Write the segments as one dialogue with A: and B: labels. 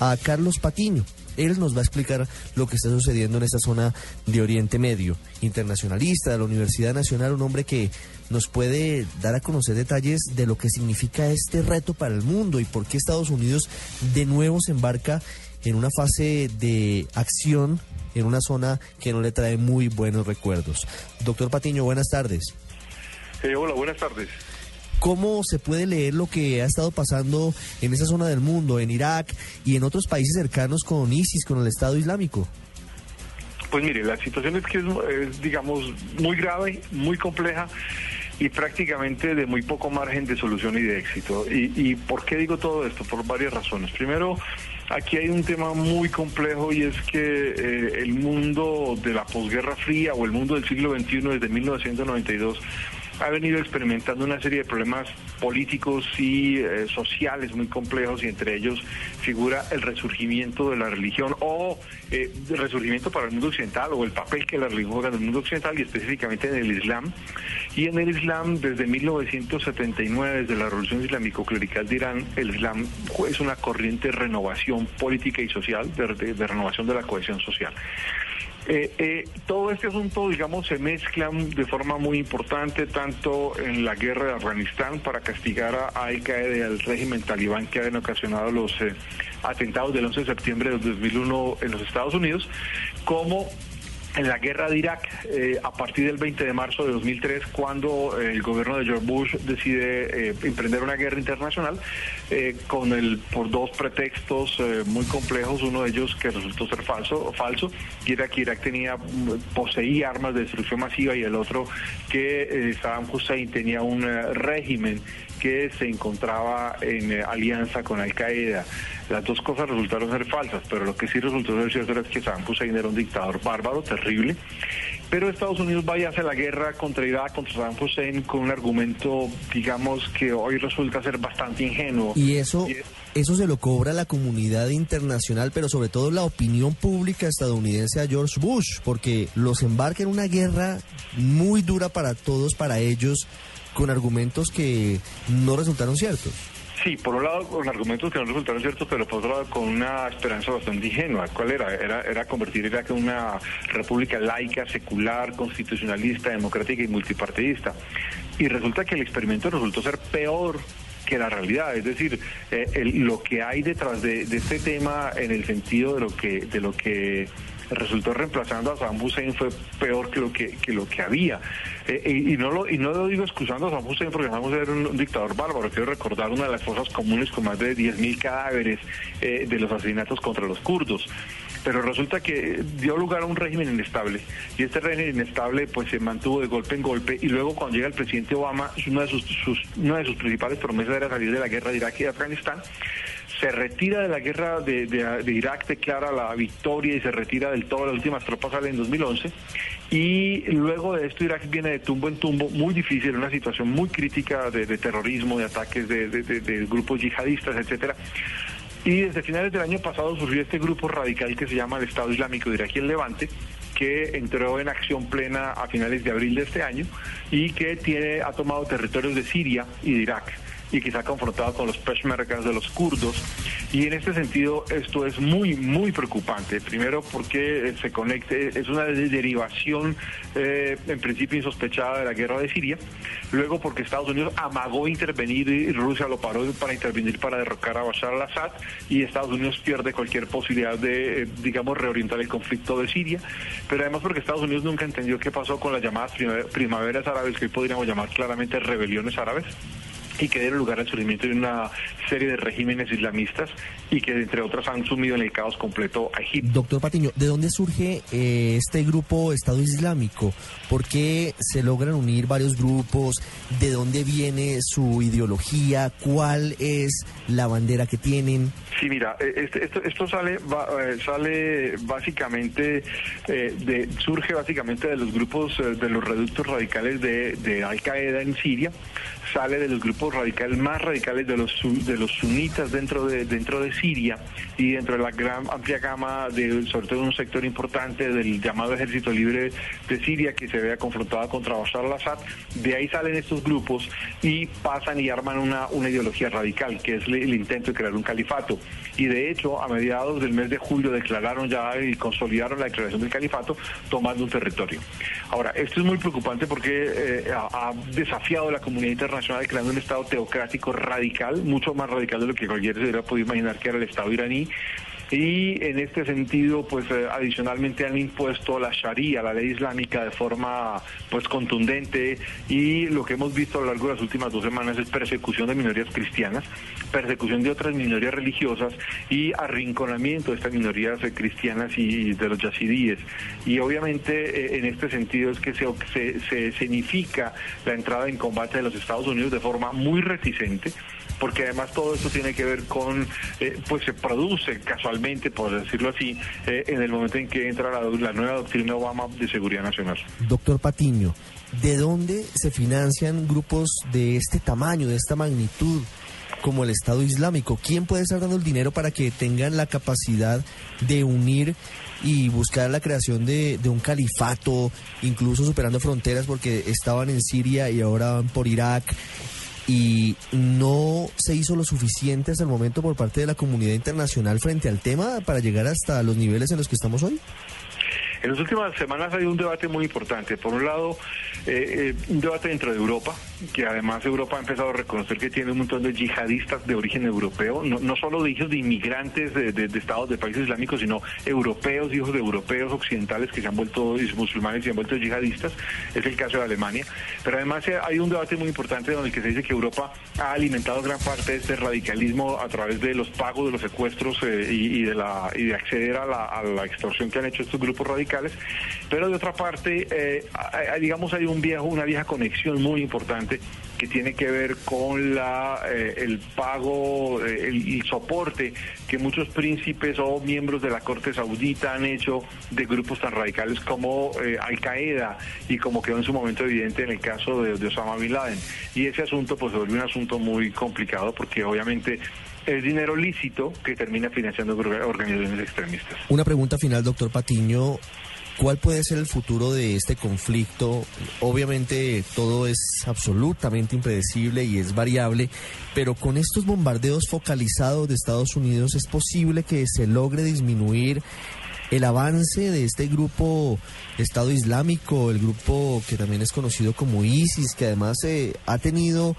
A: A Carlos Patiño. Él nos va a explicar lo que está sucediendo en esta zona de Oriente Medio. Internacionalista de la Universidad Nacional, un hombre que nos puede dar a conocer detalles de lo que significa este reto para el mundo y por qué Estados Unidos de nuevo se embarca en una fase de acción en una zona que no le trae muy buenos recuerdos. Doctor Patiño, buenas tardes.
B: Eh, hola, buenas tardes.
A: ¿Cómo se puede leer lo que ha estado pasando en esa zona del mundo, en Irak y en otros países cercanos con ISIS, con el Estado Islámico?
B: Pues mire, la situación es que es, digamos, muy grave, muy compleja y prácticamente de muy poco margen de solución y de éxito. ¿Y, por qué digo todo esto? Por varias razones. Primero, Aquí hay un tema muy complejo y es que eh, el mundo de la posguerra fría o el mundo del siglo XXI desde 1992 ha venido experimentando una serie de problemas políticos y eh, sociales muy complejos y entre ellos figura el resurgimiento de la religión o eh, el resurgimiento para el mundo occidental o el papel que la religión juega en el mundo occidental y específicamente en el Islam. Y en el Islam, desde 1979, desde la Revolución Islámico-Clerical de Irán, el Islam es una corriente de renovación política y social, de renovación de la cohesión social. Eh, eh, todo este asunto, digamos, se mezcla de forma muy importante tanto en la guerra de Afganistán para castigar a Al Qaeda y régimen talibán que habían ocasionado los eh, atentados del 11 de septiembre de 2001 en los Estados Unidos, como en la guerra de Irak eh, a partir del 20 de marzo de 2003 cuando eh, el gobierno de George Bush decide eh, emprender una guerra internacional con el por dos pretextos muy complejos uno de ellos que resultó ser falso falso y era que Irak tenía poseía armas de destrucción masiva y el otro que Saddam Hussein tenía un régimen que se encontraba en alianza con Al Qaeda las dos cosas resultaron ser falsas, pero lo que sí resultó ser cierto es que Saddam Hussein era un dictador bárbaro, terrible. Pero Estados Unidos vaya a hacer la guerra contra Irak, contra Saddam Hussein, con un argumento, digamos, que hoy resulta ser bastante ingenuo.
A: Y eso, eso se lo cobra la comunidad internacional, pero sobre todo la opinión pública estadounidense a George Bush, porque los embarca en una guerra muy dura para todos, para ellos, con argumentos que no resultaron ciertos.
B: Sí, por un lado con argumentos que no resultaron ciertos, pero por otro lado con una esperanza bastante ingenua. ¿Cuál era? Era, era convertir Irak en una república laica, secular, constitucionalista, democrática y multipartidista. Y resulta que el experimento resultó ser peor que la realidad, es decir, eh, lo que hay detrás de, de, este tema en el sentido de lo que de lo que resultó reemplazando a Saddam Hussein fue peor que lo que, que lo que había. Eh, y, no lo, y no lo digo excusando a Saddam Hussein porque Saddam Hussein era un, dictador bárbaro. Quiero recordar una de las fosas comunes con más de 10.000 cadáveres eh, de los asesinatos contra los kurdos pero resulta que dio lugar a un régimen inestable y este régimen inestable pues se mantuvo de golpe en golpe y luego cuando llega el presidente Obama una de sus, una de sus principales promesas era salir de la guerra de Irak y de Afganistán se retira de la guerra de, Irak, declara la victoria y se retira del todo, las últimas tropas salen en 2011 y luego de esto Irak viene de tumbo en tumbo, muy difícil, una situación muy crítica de, terrorismo, de ataques de, grupos yihadistas, etcétera. Y desde finales del año pasado surgió este grupo radical que se llama el Estado Islámico de Irak y el Levante, que entró en acción plena a finales de abril de este año y que tiene, ha tomado territorios de Siria y de Irak y ha confrontado con los peshmergas de los kurdos. Y en este sentido esto es muy, muy preocupante. Primero porque se conecte, es una derivación eh, en principio insospechada de la guerra de Siria. Luego porque Estados Unidos amagó intervenir y Rusia lo paró para intervenir para derrocar a Bashar al-Assad y Estados Unidos pierde cualquier posibilidad de, eh, digamos, reorientar el conflicto de Siria. Pero además porque Estados Unidos nunca entendió qué pasó con las llamadas primaveras árabes, que hoy podríamos llamar claramente rebeliones árabes y que dieron lugar al surgimiento de una serie de regímenes islamistas y que entre otros han sumido en el caos completo a Egipto.
A: Doctor Patiño, ¿de dónde surge eh, este grupo Estado Islámico? ¿Por qué se logran unir varios grupos? ¿De dónde viene su ideología? ¿Cuál es la bandera que tienen?
B: Sí, mira, eh, este, esto, esto sale eh, sale básicamente de surge básicamente de los grupos de los reductos radicales de, de Al Qaeda en Siria, sale de los grupos radicales más radicales de los de los sunitas dentro de dentro de Siria y dentro de la gran amplia gama de sobre todo un sector importante del llamado Ejército Libre de Siria que se vea confrontado contra Bashar al-Assad, de ahí salen estos grupos y pasan y arman una, una ideología radical que es el intento de crear un califato y de hecho a mediados del mes de julio declararon ya y consolidaron la declaración del califato tomando un territorio. Ahora, esto es muy preocupante porque eh, ha, desafiado la comunidad internacional creando un Estado teocrático radical, mucho más radical de lo que cualquiera se hubiera podido imaginar que era el Estado iraní. Y en este sentido pues eh, adicionalmente han impuesto la sharia, la ley islámica de forma pues contundente. Y lo que hemos visto a lo largo de las últimas dos semanas es persecución de minorías cristianas, persecución de otras minorías religiosas y arrinconamiento de estas minorías eh, cristianas y de los yazidíes y obviamente eh, en este sentido es que se, se, se significa la entrada en combate de los Estados Unidos de forma muy reticente porque además todo esto tiene que ver con, eh, pues se produce casualmente, por decirlo así, eh, en el momento en que entra la, nueva doctrina Obama de seguridad nacional.
A: Doctor Patiño, ¿de dónde se financian grupos de este tamaño, de esta magnitud? Como el Estado Islámico. ¿Quién puede estar dando el dinero para que tengan la capacidad de unir y buscar la creación de, un califato, incluso superando fronteras porque estaban en Siria y ahora van por Irak y no se hizo lo suficiente hasta el momento por parte de la comunidad internacional frente al tema para llegar hasta los niveles en los que estamos hoy?
B: En las últimas semanas hay un debate muy importante. Por un lado, eh, eh, un debate dentro de Europa, que además Europa ha empezado a reconocer que tiene un montón de yihadistas de origen europeo, no, no solo de hijos de inmigrantes de, estados de países islámicos, sino europeos, hijos de europeos occidentales que se han vuelto musulmanes y se han vuelto yihadistas. Es el caso de Alemania. Pero además eh, hay un debate muy importante donde se dice que Europa ha alimentado gran parte de este radicalismo a través de los pagos de los secuestros y, de de acceder a la extorsión que han hecho estos grupos radicales pero de otra parte, eh, digamos, hay un viejo, una vieja conexión muy importante tiene que ver con la, eh, el pago, eh, el, soporte que muchos príncipes o miembros de la corte saudita han hecho de grupos tan radicales como Al Qaeda y como quedó en su momento evidente en el caso de, Osama Bin Laden. Y ese asunto pues se volvió un asunto muy complicado porque obviamente es dinero lícito que termina financiando organizaciones extremistas.
A: Una pregunta final, doctor Patiño. ¿Cuál puede ser el futuro de este conflicto? Obviamente todo es absolutamente impredecible y es variable, pero con estos bombardeos focalizados de Estados Unidos es posible que se logre disminuir el avance de este grupo Estado Islámico, el grupo que también es conocido como ISIS, que además eh, ha tenido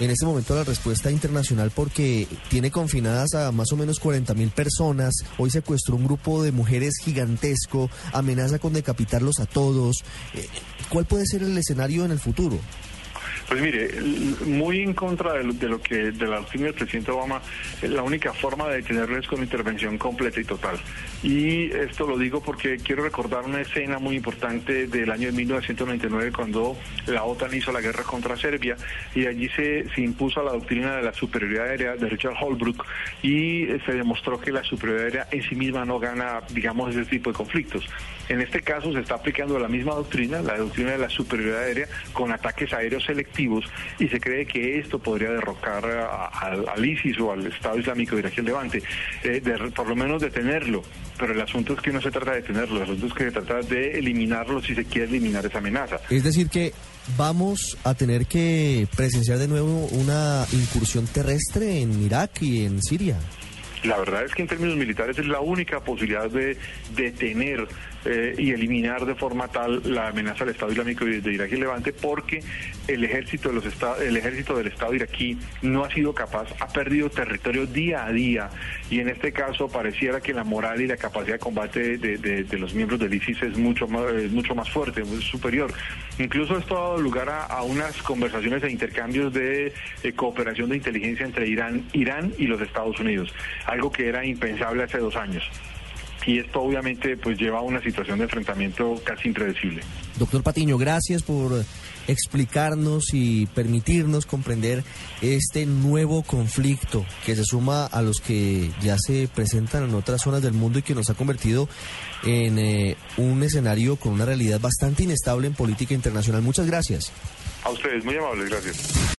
A: en este momento la respuesta internacional porque tiene confinadas a más o menos 40 mil personas. Hoy secuestró un grupo de mujeres gigantesco, amenaza con decapitarlos a todos. Eh, ¿Cuál puede ser el escenario en el futuro?
B: Pues mire, muy en contra de lo, que de la doctrina del presidente Obama, la única forma de detenerlo es con intervención completa y total. Y esto lo digo porque quiero recordar una escena muy importante del año de 1999 cuando la OTAN hizo la guerra contra Serbia y allí se, se impuso la doctrina de la superioridad aérea de Richard Holbrooke y se demostró que la superioridad aérea en sí misma no gana, digamos, ese tipo de conflictos. En este caso se está aplicando la misma doctrina, la doctrina de la superioridad aérea, con ataques aéreos selectivos y se cree que esto podría derrocar al ISIS o al Estado Islámico de Irak Levante, eh, por lo menos detenerlo. Pero el asunto es que no se trata de detenerlo, el asunto es que se trata de eliminarlo si se quiere eliminar esa amenaza.
A: Es decir que vamos a tener que presenciar de nuevo una incursión terrestre en Irak y en Siria.
B: La verdad es que en términos militares es la única posibilidad de detener eh, y eliminar de forma tal la amenaza al Estado Islámico de Irak y Levante porque el ejército de los el ejército del Estado iraquí no ha sido capaz, ha perdido territorio día a día y en este caso pareciera que la moral y la capacidad de combate de, los miembros del ISIS es mucho más, mucho más fuerte, es superior. Incluso esto ha dado lugar a, unas conversaciones e intercambios de eh, cooperación de inteligencia entre Irán, Irán y los Estados Unidos, algo que era impensable hace dos años y esto obviamente pues lleva a una situación de enfrentamiento casi impredecible.
A: Doctor Patiño, gracias por explicarnos y permitirnos comprender este nuevo conflicto que se suma a los que ya se presentan en otras zonas del mundo y que nos ha convertido en eh, un escenario con una realidad bastante inestable en política internacional. Muchas gracias.
B: A ustedes, muy amables, gracias.